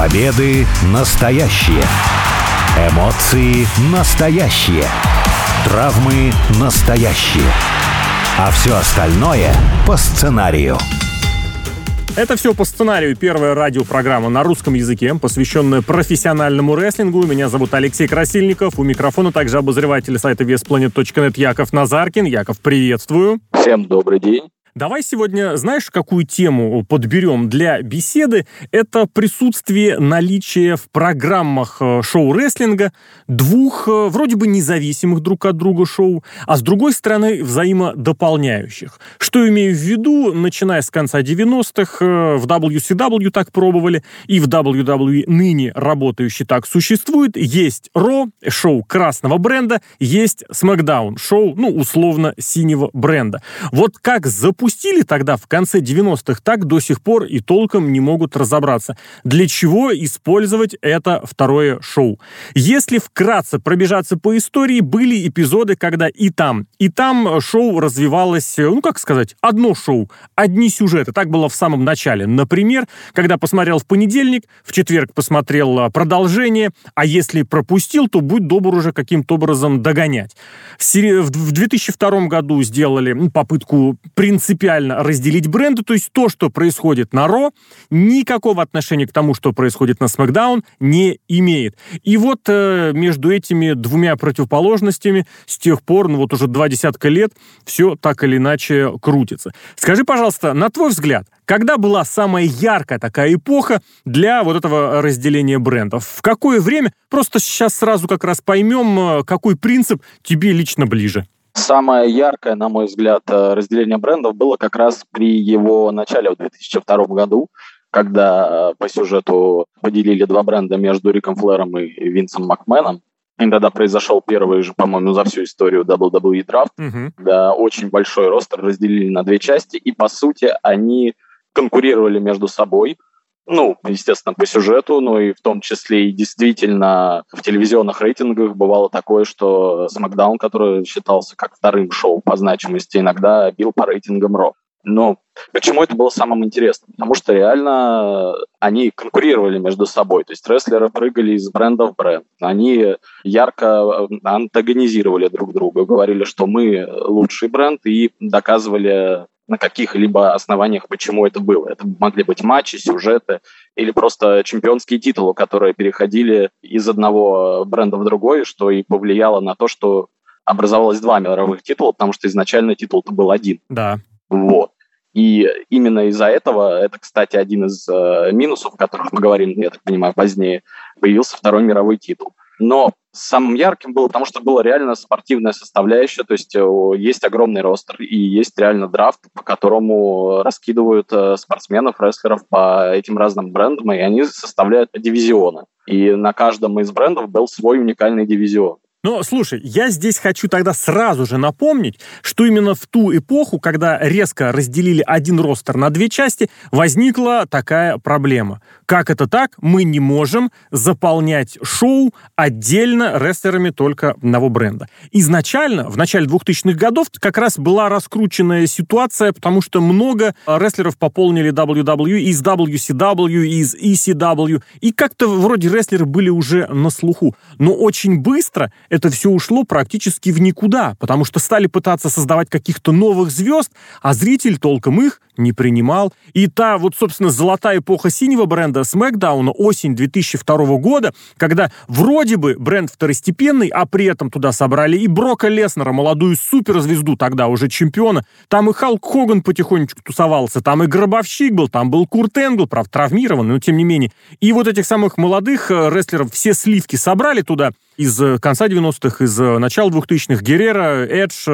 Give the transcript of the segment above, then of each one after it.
Победы настоящие. Эмоции настоящие. Травмы настоящие. А все остальное по сценарию. Это все по сценарию. Первая радиопрограмма на русском языке, посвященная профессиональному рестлингу. Меня зовут Алексей Красильников. У микрофона также обозреватель сайта VesPlanet.net Яков Назаркин. Яков, приветствую. Всем добрый день. Давай сегодня, знаешь, какую тему подберем для беседы? Это присутствие наличия в программах э, шоу-рестлинга двух э, вроде бы независимых друг от друга шоу, а с другой стороны взаимодополняющих. Что имею в виду, начиная с конца 90-х, э, в WCW так пробовали, и в WWE ныне работающий так существует. Есть Ро, шоу красного бренда, есть SmackDown, шоу, ну, условно, синего бренда. Вот как запустить запустили тогда в конце 90-х, так до сих пор и толком не могут разобраться, для чего использовать это второе шоу. Если вкратце пробежаться по истории, были эпизоды, когда и там, и там шоу развивалось, ну как сказать, одно шоу, одни сюжеты. Так было в самом начале. Например, когда посмотрел в понедельник, в четверг посмотрел а, продолжение, а если пропустил, то будь добр уже каким-то образом догонять. В 2002 году сделали попытку принципиально принципиально разделить бренды, то есть то, что происходит на Ро, никакого отношения к тому, что происходит на Смакдаун, не имеет. И вот э, между этими двумя противоположностями с тех пор, ну вот уже два десятка лет, все так или иначе крутится. Скажи, пожалуйста, на твой взгляд, когда была самая яркая такая эпоха для вот этого разделения брендов? В какое время? Просто сейчас сразу как раз поймем, э, какой принцип тебе лично ближе. Самое яркое, на мой взгляд, э, разделение брендов было как раз при его начале в 2002 году, когда э, по сюжету поделили два бренда между Риком Флэром и Винсом Макменом. И тогда произошел первый же, по-моему, за всю историю WWE драфт, uh-huh. когда очень большой ростер разделили на две части, и, по сути, они конкурировали между собой – ну, естественно, по сюжету, но и в том числе и действительно в телевизионных рейтингах бывало такое, что SmackDown, который считался как вторым шоу по значимости, иногда бил по рейтингам Ро. Но почему это было самым интересным? Потому что реально они конкурировали между собой. То есть рестлеры прыгали из бренда в бренд. Они ярко антагонизировали друг друга, говорили, что мы лучший бренд, и доказывали на каких-либо основаниях, почему это было. Это могли быть матчи, сюжеты или просто чемпионские титулы, которые переходили из одного бренда в другой, что и повлияло на то, что образовалось два мировых титула, потому что изначально титул-то был один. Да. Вот. И именно из-за этого, это, кстати, один из э, минусов, о которых мы говорим, я так понимаю, позднее, появился второй мировой титул. Но самым ярким было, потому что была реально спортивная составляющая, то есть э, есть огромный ростер и есть реально драфт, по которому раскидывают э, спортсменов, рестлеров по этим разным брендам, и они составляют дивизионы. И на каждом из брендов был свой уникальный дивизион. Но, слушай, я здесь хочу тогда сразу же напомнить, что именно в ту эпоху, когда резко разделили один ростер на две части, возникла такая проблема. Как это так? Мы не можем заполнять шоу отдельно рестлерами только одного бренда. Изначально, в начале 2000-х годов, как раз была раскрученная ситуация, потому что много рестлеров пополнили WWE из WCW, из ECW, и как-то вроде рестлеры были уже на слуху. Но очень быстро это все ушло практически в никуда, потому что стали пытаться создавать каких-то новых звезд, а зритель толком их не принимал. И та вот, собственно, золотая эпоха синего бренда SmackDown, осень 2002 года, когда вроде бы бренд второстепенный, а при этом туда собрали и Брока Леснера, молодую суперзвезду, тогда уже чемпиона. Там и Халк Хоган потихонечку тусовался, там и Гробовщик был, там был Курт Энгл, правда, травмированный, но тем не менее. И вот этих самых молодых э, рестлеров все сливки собрали туда из э, конца 90-х, из э, начала 2000-х. Геррера, Эдж,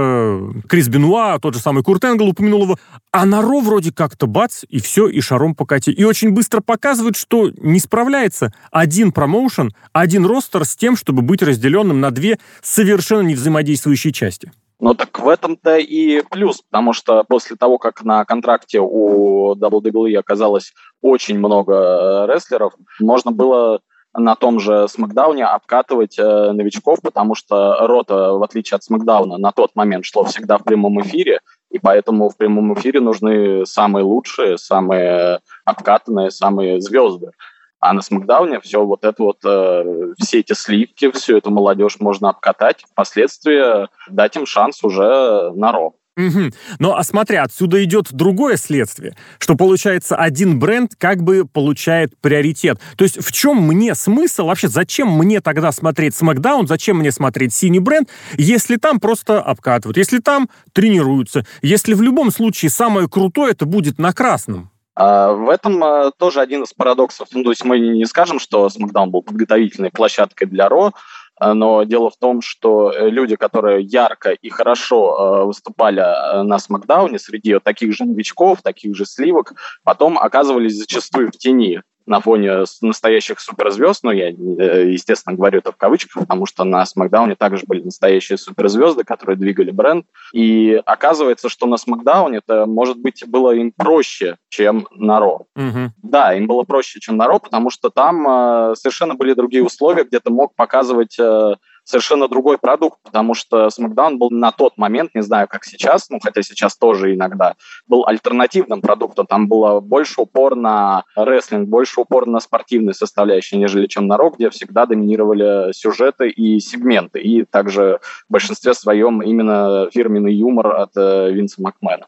Крис Бенуа, тот же самый Курт Энгл упомянул его. А на Ро вроде как-то бац, и все, и шаром покати. И очень быстро показывают, что не справляется один промоушен, один ростер с тем, чтобы быть разделенным на две совершенно не взаимодействующие части. Ну так в этом-то и плюс, потому что после того, как на контракте у WWE оказалось очень много э, рестлеров, можно было на том же Смакдауне обкатывать э, новичков, потому что Рота, в отличие от Смакдауна, на тот момент шло всегда в прямом эфире, и поэтому в прямом эфире нужны самые лучшие, самые обкатанные, самые звезды. А на Смакдауне все вот это вот, э, все эти сливки, всю эту молодежь можно обкатать, впоследствии дать им шанс уже на Ро. Угу. Ну, а смотри, отсюда идет другое следствие, что получается один бренд как бы получает приоритет. То есть в чем мне смысл, вообще зачем мне тогда смотреть SmackDown, зачем мне смотреть синий бренд, если там просто обкатывают, если там тренируются, если в любом случае самое крутое это будет на красном? А в этом а, тоже один из парадоксов. Ну, то есть мы не скажем, что SmackDown был подготовительной площадкой для Ро, но дело в том, что э, люди, которые ярко и хорошо а, выступали на Смакдауне среди таких же новичков, таких же сливок, потом оказывались зачастую в тени на фоне настоящих суперзвезд, ну, я, э, естественно, говорю это в кавычках, потому что на Смакдауне также были настоящие суперзвезды, которые двигали бренд, и оказывается, что на Смакдауне это, может быть, было им проще, чем на Ро. Угу. Да, им было проще, чем на Ро, потому что там э, совершенно были другие условия, где ты мог показывать э, совершенно другой продукт, потому что SmackDown был на тот момент, не знаю, как сейчас, ну, хотя сейчас тоже иногда, был альтернативным продуктом. Там было больше упор на рестлинг, больше упор на спортивные составляющие, нежели чем на рок, где всегда доминировали сюжеты и сегменты. И также в большинстве своем именно фирменный юмор от э, Винса Макмена.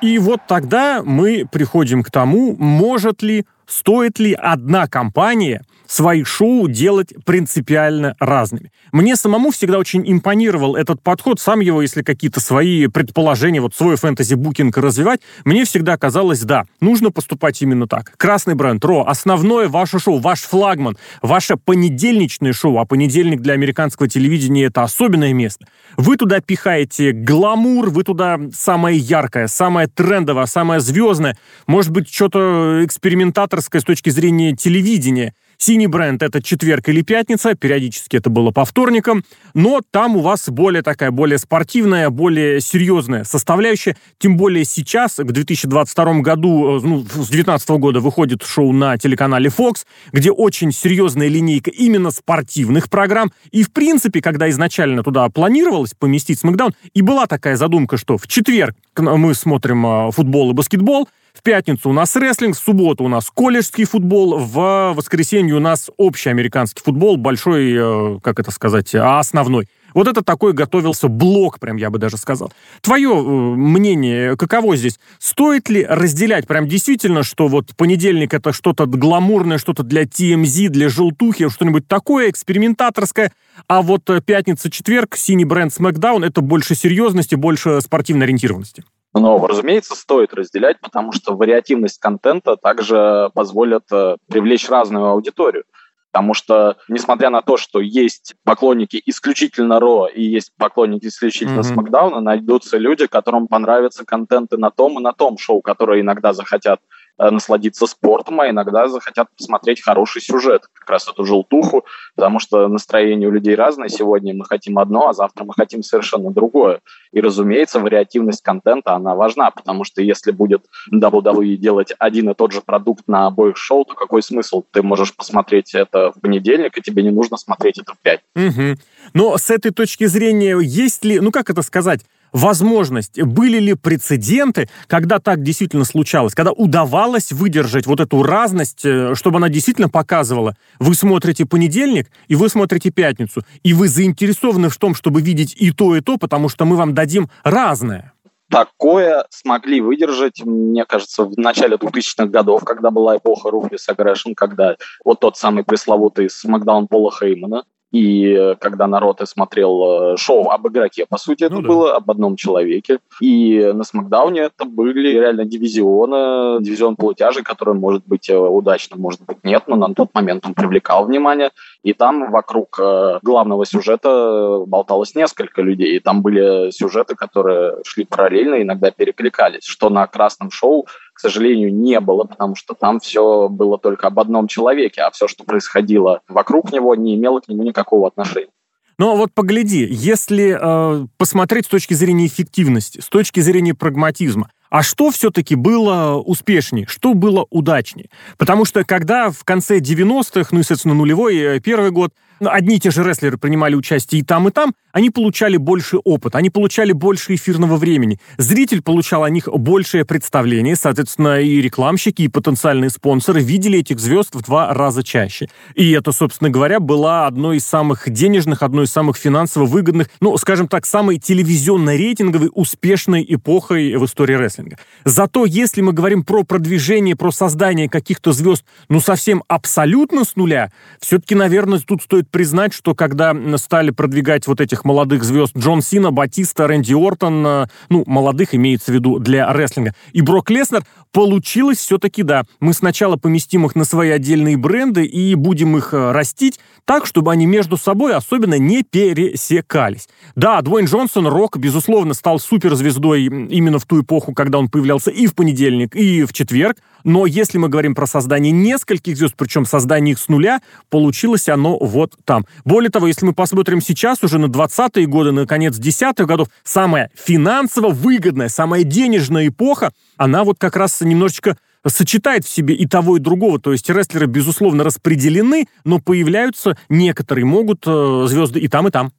И вот тогда мы приходим к тому, может ли стоит ли одна компания свои шоу делать принципиально разными. Мне самому всегда очень импонировал этот подход, сам его, если какие-то свои предположения, вот свой фэнтези-букинг развивать, мне всегда казалось, да, нужно поступать именно так. Красный бренд, Ро, основное ваше шоу, ваш флагман, ваше понедельничное шоу, а понедельник для американского телевидения это особенное место. Вы туда пихаете гламур, вы туда самое яркое, самое трендовое, самое звездное, может быть, что-то экспериментаторское с точки зрения телевидения – Синий бренд — это четверг или пятница, периодически это было по вторникам, но там у вас более такая, более спортивная, более серьезная составляющая, тем более сейчас, к 2022 году, э, ну, с 2019 года выходит шоу на телеканале Fox, где очень серьезная линейка именно спортивных программ, и в принципе, когда изначально туда планировалось поместить Смакдаун, и была такая задумка, что в четверг мы смотрим э, футбол и баскетбол, пятницу у нас рестлинг, в субботу у нас колледжский футбол, в воскресенье у нас общий американский футбол, большой, э, как это сказать, а основной. Вот это такой готовился блок, прям я бы даже сказал. Твое э, мнение, каково здесь? Стоит ли разделять прям действительно, что вот понедельник это что-то гламурное, что-то для TMZ, для желтухи, что-нибудь такое экспериментаторское, а вот э, пятница-четверг, синий бренд SmackDown это больше серьезности, больше спортивной ориентированности? Но, разумеется, стоит разделять, потому что вариативность контента также позволит э, привлечь разную аудиторию. Потому что, несмотря на то, что есть поклонники исключительно Ро и есть поклонники исключительно mm-hmm. Смакдауна, найдутся люди, которым понравятся контенты на том и на том шоу, которые иногда захотят насладиться спортом, а иногда захотят посмотреть хороший сюжет, как раз эту желтуху, потому что настроение у людей разное. Сегодня мы хотим одно, а завтра мы хотим совершенно другое. И, разумеется, вариативность контента, она важна, потому что если будет WWE делать один и тот же продукт на обоих шоу, то какой смысл? Ты можешь посмотреть это в понедельник, и тебе не нужно смотреть это в пять. Угу. Но с этой точки зрения, есть ли, ну как это сказать, возможность, были ли прецеденты, когда так действительно случалось, когда удавалось выдержать вот эту разность, э, чтобы она действительно показывала, вы смотрите понедельник, и вы смотрите пятницу, и вы заинтересованы в том, чтобы видеть и то, и то, потому что мы вам дадим разное. Такое смогли выдержать, мне кажется, в начале 2000-х годов, когда была эпоха Ruthless Aggression, когда вот тот самый пресловутый смакдаун Пола Хеймана, и э, когда народ смотрел э, шоу об игроке, по сути, это ну, было да. об одном человеке. И на Смакдауне это были реально дивизионы, дивизион полутяжей, который может быть э, удачным, может быть нет, но на тот момент он привлекал внимание. И там вокруг главного сюжета болталось несколько людей. И там были сюжеты, которые шли параллельно, иногда перекликались, что на красном шоу к сожалению, не было, потому что там все было только об одном человеке, а все, что происходило вокруг него, не имело к нему никакого отношения. Но вот погляди, если э, посмотреть с точки зрения эффективности, с точки зрения прагматизма, а что все-таки было успешнее, что было удачнее? Потому что когда в конце 90-х, ну, естественно, нулевой, э, первый год, одни и те же рестлеры принимали участие и там, и там, они получали больше опыта, они получали больше эфирного времени. Зритель получал о них большее представление, соответственно, и рекламщики, и потенциальные спонсоры видели этих звезд в два раза чаще. И это, собственно говоря, была одной из самых денежных, одной из самых финансово выгодных, ну, скажем так, самой телевизионно-рейтинговой успешной эпохой в истории рестлинга. Зато если мы говорим про продвижение, про создание каких-то звезд, ну, совсем абсолютно с нуля, все-таки, наверное, тут стоит признать, что когда стали продвигать вот этих молодых звезд Джон Сина, Батиста, Рэнди Ортон, э, ну, молодых имеется в виду для рестлинга, и Брок Леснер, получилось все-таки, да. Мы сначала поместим их на свои отдельные бренды и будем их э, растить так, чтобы они между собой особенно не пересекались. Да, Дуэйн Джонсон, Рок, безусловно, стал суперзвездой именно в ту эпоху, когда он появлялся и в понедельник, и в четверг. Но если мы говорим про создание нескольких звезд, причем создание их с нуля, получилось оно вот там. Более того, если мы посмотрим сейчас уже на 20-е годы, на конец 10-х годов, самая финансово выгодная, самая денежная эпоха, она вот как раз немножечко сочетает в себе и того, и другого. То есть рестлеры, безусловно, распределены, но появляются некоторые могут э, звезды и там, и там.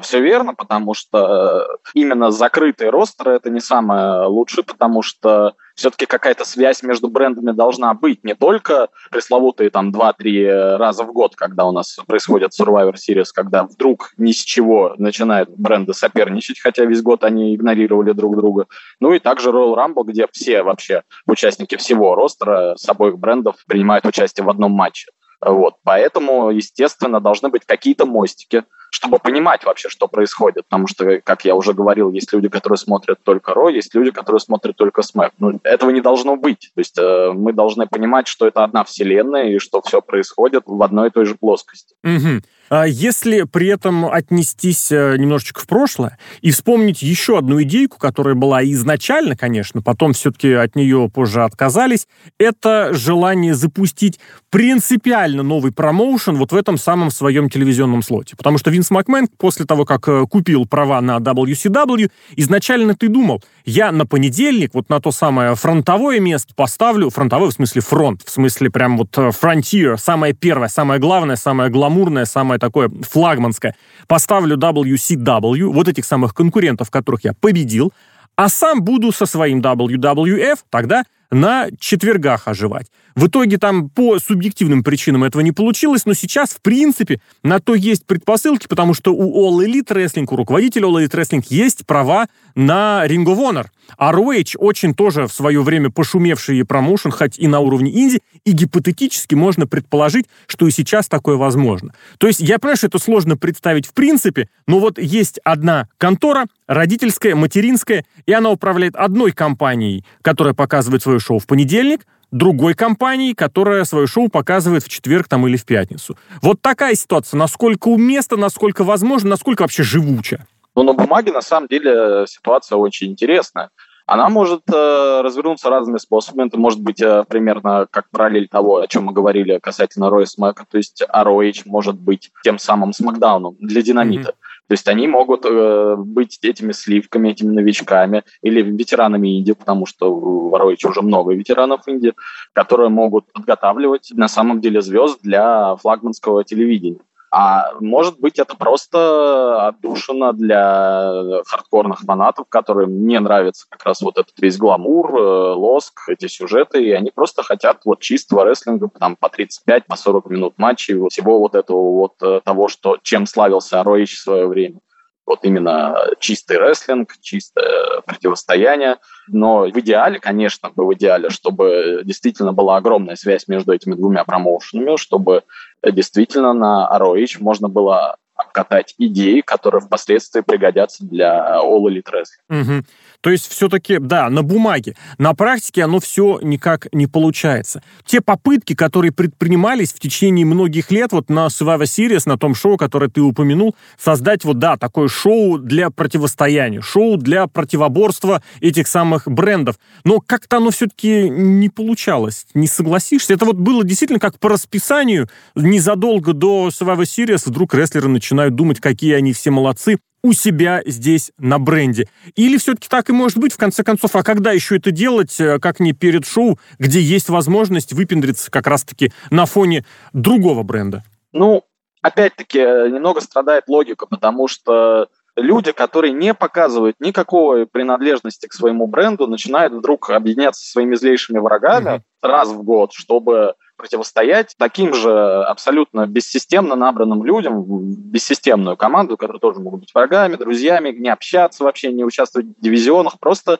Все верно, потому что э, именно закрытые ростеры это не самое лучшее, потому что все-таки какая-то связь между брендами должна быть. Не только пресловутые там 2-3 раза в год, когда у нас происходит Survivor Series, когда вдруг ни с чего начинают бренды соперничать, хотя весь год они игнорировали друг друга. Ну и также Royal Rumble, где все вообще участники всего ростера с обоих брендов принимают участие в одном матче. Вот. Поэтому, естественно, должны быть какие-то мостики, чтобы понимать вообще, что происходит. Потому что, как я уже говорил, есть люди, которые смотрят только Ро, есть люди, которые смотрят только Смэк. Ну, этого не должно быть. То есть э, мы должны понимать, что это одна вселенная и что все происходит в одной и той же плоскости. Угу. А если при этом отнестись э, немножечко в прошлое и вспомнить еще одну идейку, которая была изначально, конечно, потом все-таки от нее позже отказались, это желание запустить принципиально новый промоушен вот в этом самом своем телевизионном слоте. Потому что Винс Макмен после того, как э, купил права на WCW, изначально ты думал, я на понедельник вот на то самое фронтовое место поставлю, фронтовое в смысле фронт, в смысле прям вот э, frontier, самое первое, самое главное, самое гламурное, самое такое флагманское. Поставлю WCW, вот этих самых конкурентов, которых я победил, а сам буду со своим WWF тогда на четвергах оживать. В итоге там по субъективным причинам этого не получилось, но сейчас, в принципе, на то есть предпосылки, потому что у All Elite Wrestling, у руководителя All Elite Wrestling есть права на Ring of Honor. А ROH очень тоже в свое время пошумевший промоушен, хоть и на уровне инди, и гипотетически можно предположить, что и сейчас такое возможно. То есть я понимаю, что это сложно представить в принципе, но вот есть одна контора, родительская, материнская, и она управляет одной компанией, которая показывает свое шоу в понедельник, другой компании, которая свое шоу показывает в четверг там или в пятницу. Вот такая ситуация. Насколько уместно, насколько возможно, насколько вообще живуча? Ну, на бумаге, на самом деле, ситуация очень интересная. Она может э, развернуться разными способами. Это может быть э, примерно как параллель того, о чем мы говорили касательно Роя Смэка. То есть ROH может быть тем самым Смакдауном для Динамита. Mm-hmm. То есть они могут э, быть этими сливками, этими новичками или ветеранами Индии, потому что в Роиче уже много ветеранов Индии, которые могут подготавливать на самом деле звезд для флагманского телевидения. А может быть, это просто отдушина для хардкорных фанатов, которым не нравится как раз вот этот весь гламур, э, лоск, эти сюжеты, и они просто хотят вот чистого рестлинга там по 35, по 40 минут матчей, всего вот этого вот э, того, что, чем славился Роич в свое время вот именно чистый рестлинг, чистое противостояние. Но в идеале, конечно, бы в идеале, чтобы действительно была огромная связь между этими двумя промоушенами, чтобы действительно на ROH можно было обкатать идеи, которые впоследствии пригодятся для All Elite Wrestling. Угу. То есть все-таки, да, на бумаге. На практике оно все никак не получается. Те попытки, которые предпринимались в течение многих лет, вот на Survivor Series, на том шоу, которое ты упомянул, создать вот, да, такое шоу для противостояния, шоу для противоборства этих самых брендов. Но как-то оно все-таки не получалось. Не согласишься? Это вот было действительно как по расписанию. Незадолго до Survivor Series вдруг рестлеры начинают думать, какие они все молодцы, у себя здесь на бренде. Или все-таки так и может быть, в конце концов, а когда еще это делать, э, как не перед шоу, где есть возможность выпендриться как раз-таки на фоне другого бренда? Ну, опять-таки, немного страдает логика, потому что люди, которые не показывают никакой принадлежности к своему бренду, начинают вдруг объединяться со своими злейшими врагами mm-hmm. раз в год, чтобы противостоять таким же абсолютно бессистемно набранным людям, бессистемную команду, которые тоже могут быть врагами, друзьями, не общаться вообще, не участвовать в дивизионах, просто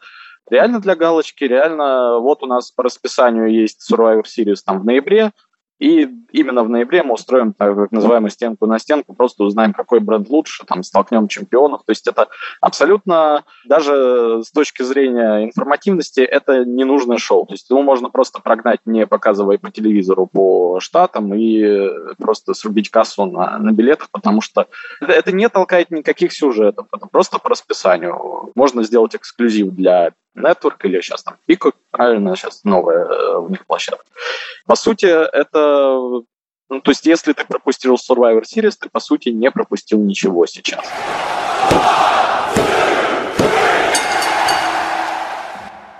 реально для галочки, реально вот у нас по расписанию есть Survivor Series там в ноябре, и именно в ноябре мы устроим так называемую стенку на стенку, просто узнаем, какой бренд лучше, там столкнем чемпионов. То есть это абсолютно, даже с точки зрения информативности, это ненужное шоу. То есть его можно просто прогнать, не показывая по телевизору по штатам, и просто срубить кассу на, на билетах, потому что это, не толкает никаких сюжетов, это просто по расписанию. Можно сделать эксклюзив для Network или сейчас там Pico, правильно, сейчас новая э, у них площадка. По сути, это... Ну, то есть, если ты пропустил Survivor Series, ты, по сути, не пропустил ничего сейчас.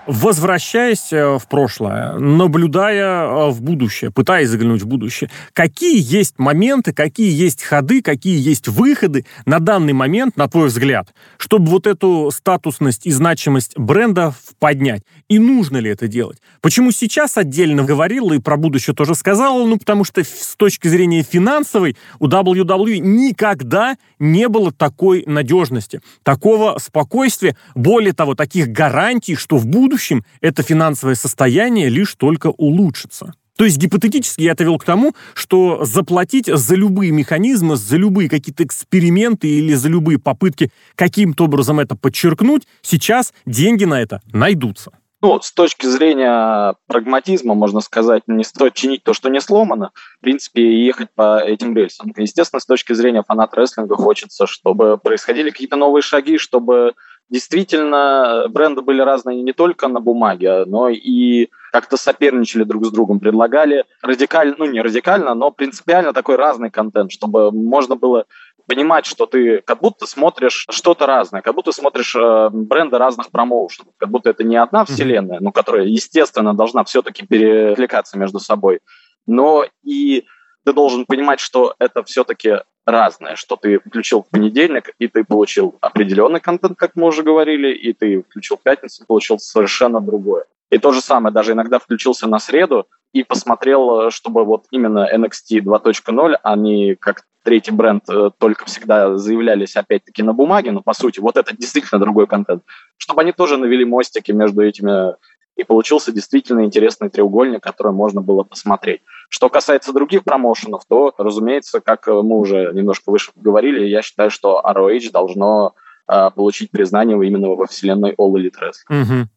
Возвращаясь э, в прошлое, наблюдая э, в будущее, пытаясь заглянуть в будущее, какие есть моменты, какие есть ходы, какие есть выходы на данный момент, на твой взгляд, чтобы вот эту статусность и значимость бренда поднять? И нужно ли это делать? Почему сейчас отдельно говорил и про будущее тоже сказал? Ну, потому что с точки зрения финансовой у WWE никогда не было такой надежности, такого спокойствия, более того, таких гарантий, что в будущем будущем это финансовое состояние лишь только улучшится. То есть гипотетически я это вел к тому, что заплатить за любые механизмы, за любые какие-то эксперименты или за любые попытки каким-то образом это подчеркнуть, сейчас деньги на это найдутся. Ну, с точки зрения прагматизма, можно сказать, не стоит чинить то, что не сломано, в принципе, ехать по этим рельсам. Естественно, с точки зрения фанат рестлинга хочется, чтобы происходили какие-то новые шаги, чтобы действительно бренды были разные не только на бумаге, но и как-то соперничали друг с другом, предлагали радикально, ну не радикально, но принципиально такой разный контент, чтобы можно было понимать, что ты как будто смотришь что-то разное, как будто смотришь э, бренды разных промоушенов, как будто это не одна вселенная, ну, которая, естественно, должна все-таки перекликаться между собой, но и ты должен понимать, что это все-таки разное, что ты включил в понедельник, и ты получил определенный контент, как мы уже говорили, и ты включил в пятницу, получил совершенно другое. И то же самое, даже иногда включился на среду и посмотрел, чтобы вот именно NXT 2.0, они как третий бренд э, только всегда заявлялись опять-таки на бумаге, но по сути вот это действительно другой контент, чтобы они тоже навели мостики между этими и получился действительно интересный треугольник, который можно было посмотреть. Что касается других промоушенов, то, разумеется, как мы уже немножко выше говорили, я считаю, что ROH должно э, получить признание именно во вселенной All Elite Wrestling. Угу.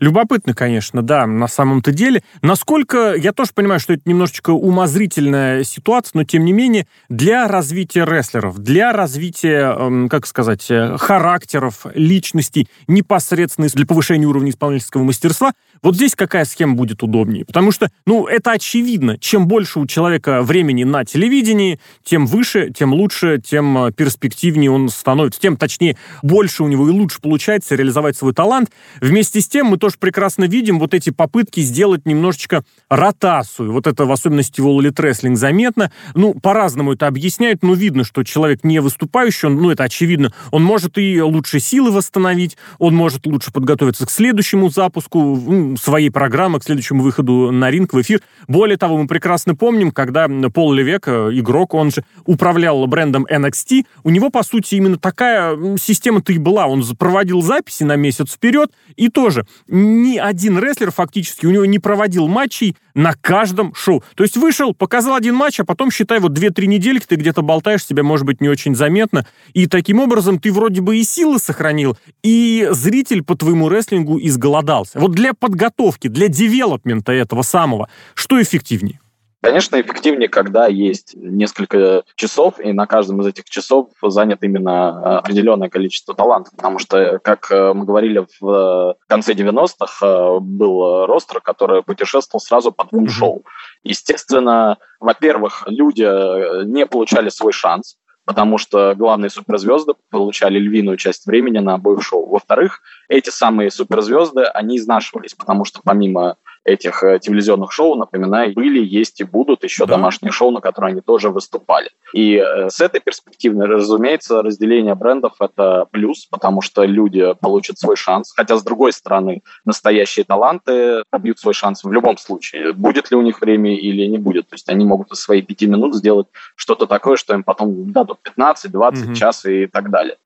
Любопытно, конечно, да, на самом-то деле. Насколько, я тоже понимаю, что это немножечко умозрительная ситуация, но тем не менее, для развития рестлеров, для развития, эм, как сказать, э, характеров, личностей, непосредственно для повышения уровня исполнительского мастерства, вот здесь какая схема будет удобнее? Потому что, ну, это очевидно. Чем больше у человека времени на телевидении, тем выше, тем лучше, тем э, перспективнее он становится, тем точнее больше у него и лучше получается реализовать свой талант. Вместе с тем мы тоже прекрасно видим вот эти попытки сделать немножечко ротацию. Вот это в особенности в All Elite заметно. Ну, по-разному это объясняют, но видно, что человек не выступающий, он, ну, это очевидно, он может и лучше силы восстановить, он может лучше подготовиться к следующему запуску своей программы, к следующему выходу на ринг, в эфир. Более того, мы прекрасно помним, когда Пол Левек, э, игрок, он же управлял брендом NXT, у него, по сути, именно такая система-то и была. Он проводил записи на месяц вперед, и тоже ни один рестлер фактически у него не проводил матчей на каждом шоу. То есть вышел, показал один матч, а потом, считай, вот 2-3 недельки ты где-то болтаешь, себя, может быть, не очень заметно. И таким образом ты вроде бы и силы сохранил, и зритель по твоему рестлингу изголодался. Вот для подготовки, для девелопмента этого самого, что эффективнее? Конечно, эффективнее, когда есть несколько часов, и на каждом из этих часов занят именно определенное количество талантов. Потому что, как э, мы говорили в конце 90-х, э, был ростер, который путешествовал сразу по двум шоу. Естественно, во-первых, люди э, не получали свой шанс, потому что главные суперзвезды получали львиную часть времени на обоих шоу. Во-вторых, эти самые суперзвезды, они изнашивались, потому что помимо этих э, телевизионных шоу, напоминаю, были, есть и будут еще да. домашние шоу, на которые они тоже выступали. И э, с этой перспективы, разумеется, разделение брендов – это плюс, потому что люди получат свой шанс. Хотя, с другой стороны, настоящие таланты побьют свой шанс в любом случае. Будет ли у них время или не будет. То есть они могут из своих пяти минут сделать что-то такое, что им потом дадут 15, 20, mm-hmm. час и так далее.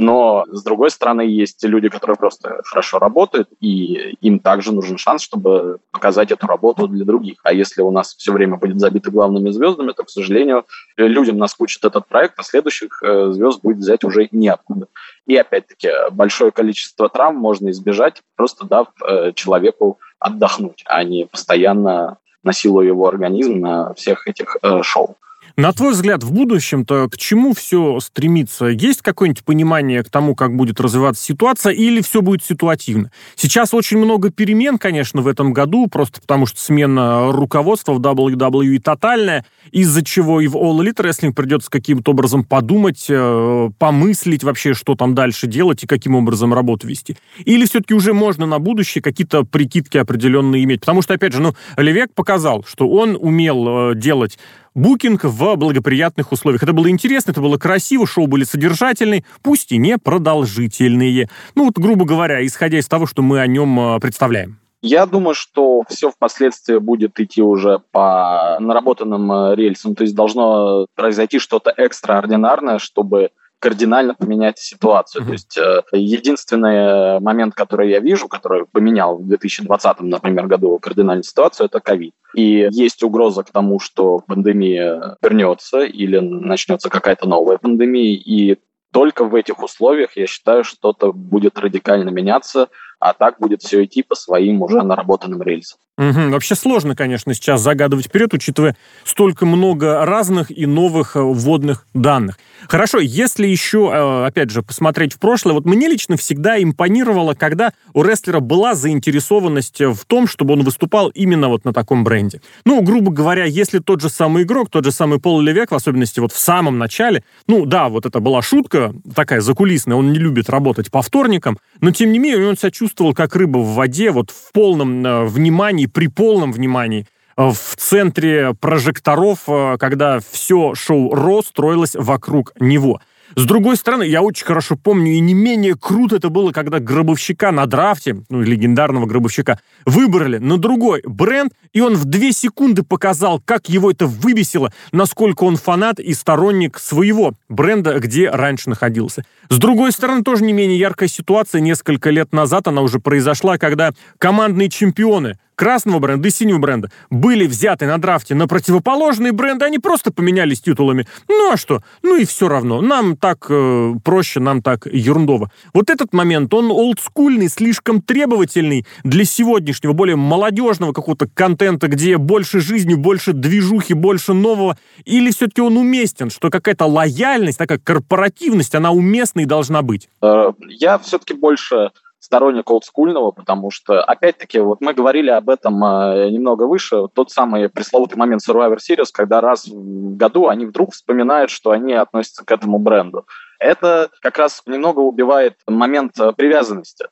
Но, с другой стороны, есть люди, которые просто хорошо работают, и им также нужен шанс, чтобы показать эту работу для других. А если у нас все время будет забито главными звездами, то, к сожалению, людям наскучит этот проект, а следующих э, звезд будет взять уже неоткуда. И, опять-таки, большое количество травм можно избежать, просто дав э, человеку отдохнуть, а не постоянно насилуя его организм на всех этих э, шоу. На твой взгляд, в будущем-то к чему все стремится? Есть какое-нибудь понимание к тому, как будет развиваться ситуация, или все будет ситуативно? Сейчас очень много перемен, конечно, в этом году, просто потому что смена руководства в WWE тотальная, из-за чего и в All Elite Wrestling придется каким-то образом подумать, э, помыслить вообще, что там дальше делать и каким образом работу вести. Или все-таки уже можно на будущее какие-то прикидки определенные иметь? Потому что, опять же, ну, Левек показал, что он умел э, делать букинг в благоприятных условиях. Это было интересно, это было красиво, шоу были содержательные, пусть и не продолжительные. Ну вот, грубо говоря, исходя из того, что мы о нем э, представляем. Я думаю, что все впоследствии будет идти уже по наработанным э, рельсам, то есть должно произойти что-то экстраординарное, чтобы кардинально поменять ситуацию. Mm-hmm. То есть э, единственный момент, который я вижу, который поменял в 2020, например, году кардинальную ситуацию, это ковид. И есть угроза к тому, что пандемия вернется или начнется какая-то новая пандемия, и только в этих условиях, я считаю, что-то будет радикально меняться, а так будет все идти по своим уже наработанным рельсам. Угу. Вообще сложно, конечно, сейчас загадывать вперед, учитывая столько много разных и новых э, вводных данных. Хорошо, если еще, э, опять же, посмотреть в прошлое, вот мне лично всегда импонировало, когда у рестлера была заинтересованность в том, чтобы он выступал именно вот на таком бренде. Ну, грубо говоря, если тот же самый игрок, тот же самый Пол Левек, в особенности вот в самом начале, ну да, вот это была шутка такая закулисная, он не любит работать по вторникам, но тем не менее он себя чувствовал как рыба в воде, вот в полном э, внимании при полном внимании э, в центре прожекторов, э, когда все шоу Ро строилось вокруг него. С другой стороны, я очень хорошо помню, и не менее круто это было, когда гробовщика на драфте, ну, легендарного гробовщика, выбрали на другой бренд, и он в две секунды показал, как его это выбесило, насколько он фанат и сторонник своего бренда, где раньше находился. С другой стороны, тоже не менее яркая ситуация. Несколько лет назад она уже произошла, когда командные чемпионы красного бренда и синего бренда были взяты на драфте на противоположные бренды, они просто поменялись титулами. Ну а что? Ну и все равно. Нам так э, проще, нам так ерундово. Вот этот момент, он олдскульный, слишком требовательный для сегодняшнего, более молодежного какого-то контента, где больше жизни, больше движухи, больше нового. Или все-таки он уместен, что какая-то лояльность, такая корпоративность, она уместна и должна быть? Э, я все-таки больше сторонник олдскульного, потому что, опять-таки, вот мы говорили об этом э, немного выше, тот самый пресловутый момент Survivor Series, когда раз в году они вдруг вспоминают, что они относятся к этому бренду. Это как раз немного убивает момент э, привязанности.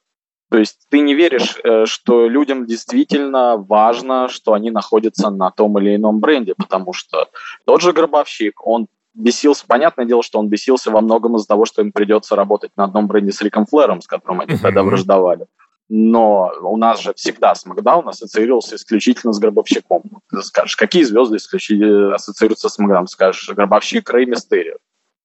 То есть ты не веришь, э, что людям действительно важно, что они находятся на том или ином бренде, потому что тот же гробовщик, он бесился, понятное дело, что он бесился во многом из-за того, что им придется работать на одном бренде с Риком Флэром, с которым они тогда враждовали. Но у нас же всегда Смакдаун ассоциировался исключительно с Гробовщиком. Ты скажешь, какие звезды исключительно ассоциируются с Смакдауном? Скажешь, Гробовщик, Рэй Мистерио.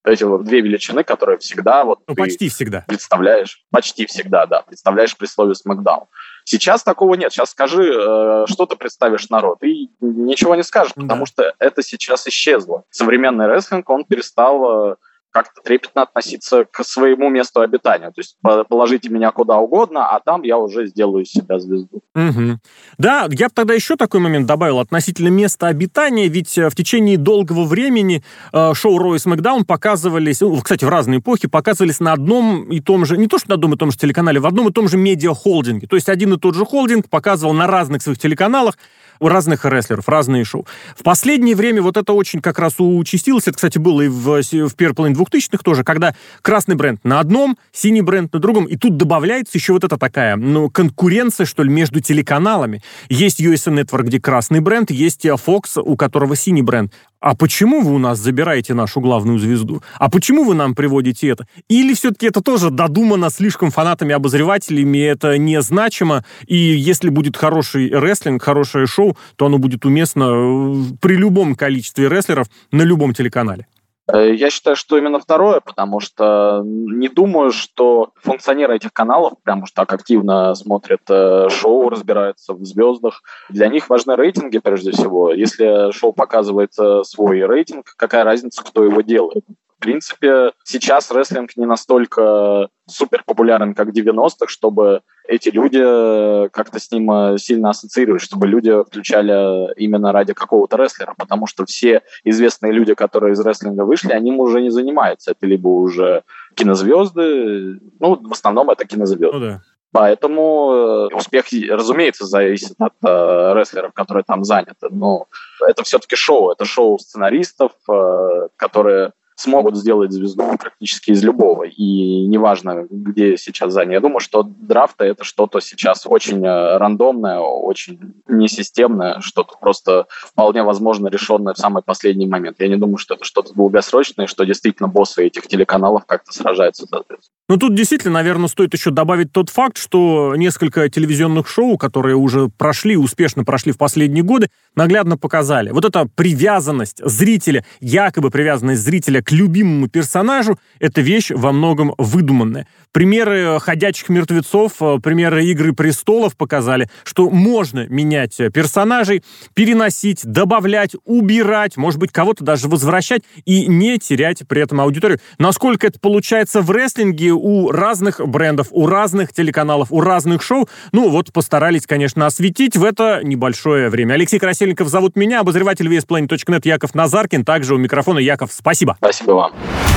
Эти вот две величины, которые всегда вот ну, почти всегда представляешь, почти всегда, да, представляешь при слове Смакдаун. Сейчас такого нет. Сейчас скажи, э, что ты представишь народ, и ничего не скажешь, потому да. что это сейчас исчезло. Современный рестлинг, он перестал э, как-то трепетно относиться к своему месту обитания. То есть положите меня куда угодно, а там я уже сделаю себя звезду. Угу. Да, я бы тогда еще такой момент добавил относительно места обитания, ведь э, в течение долгого времени э, шоу Рой и Макдаун показывались, ну, кстати, в разные эпохи, показывались на одном и том же, не то что на одном и том же телеканале, в одном и том же медиа-холдинге. То есть один и тот же холдинг показывал на разных своих телеканалах у разных рестлеров, разные шоу. В последнее время вот это очень как раз участилось. Это, кстати, было и в, в первой половине 2000-х тоже, когда красный бренд на одном, синий бренд на другом, и тут добавляется еще вот эта такая, ну, конкуренция, что ли, между телеканалами. Есть USA Network, где красный бренд, есть Fox, у которого синий бренд а почему вы у нас забираете нашу главную звезду? А почему вы нам приводите это? Или все-таки это тоже додумано слишком фанатами-обозревателями, это незначимо, и если будет хороший рестлинг, хорошее шоу, то оно будет уместно э, при любом количестве рестлеров на любом телеканале? Э, я считаю, что именно второе, потому что не думаю, что функционеры этих каналов прям уж так активно смотрят э, шоу, разбираются в звездах. Для них важны рейтинги прежде всего. Если шоу показывает э, свой рейтинг, какая разница, кто его делает? Принципе, сейчас рестлинг не настолько супер популярен, как в 90-х, чтобы эти люди э, как-то с ним э, сильно ассоциировались, чтобы люди включали именно ради какого-то рестлера, потому что все известные люди, которые из рестлинга вышли, они уже не занимаются. Это либо уже кинозвезды, ну, в основном это кинозвезды. Ну, да. Поэтому э, успех, разумеется, зависит от э, рестлеров, которые там заняты. Но это все-таки шоу. Это шоу сценаристов, э, которые смогут сделать звезду практически из любого. И неважно, где сейчас занят. Я думаю, что драфты — это что-то сейчас очень э, рандомное, очень несистемное, что-то просто вполне возможно решенное в самый последний момент. Я не думаю, что это что-то долгосрочное, что действительно боссы этих телеканалов как-то сражаются за звезду. Ну, тут действительно, наверное, стоит еще добавить тот факт, что несколько телевизионных шоу, которые уже прошли, успешно прошли в последние годы, наглядно показали. Вот эта привязанность зрителя, якобы привязанность зрителя к любимому персонажу, это вещь во многом выдуманная. Примеры «Ходячих мертвецов», э, примеры «Игры престолов» показали, что можно менять персонажей, переносить, добавлять, убирать, может быть, кого-то даже возвращать и не терять при этом аудиторию. Насколько это получается в рестлинге у разных брендов, у разных телеканалов, у разных шоу, ну вот постарались, конечно, осветить в это небольшое время. Алексей Красильников зовут меня, обозреватель VSPlanet.net Яков Назаркин, также у микрофона Яков, спасибо. Спасибо вам.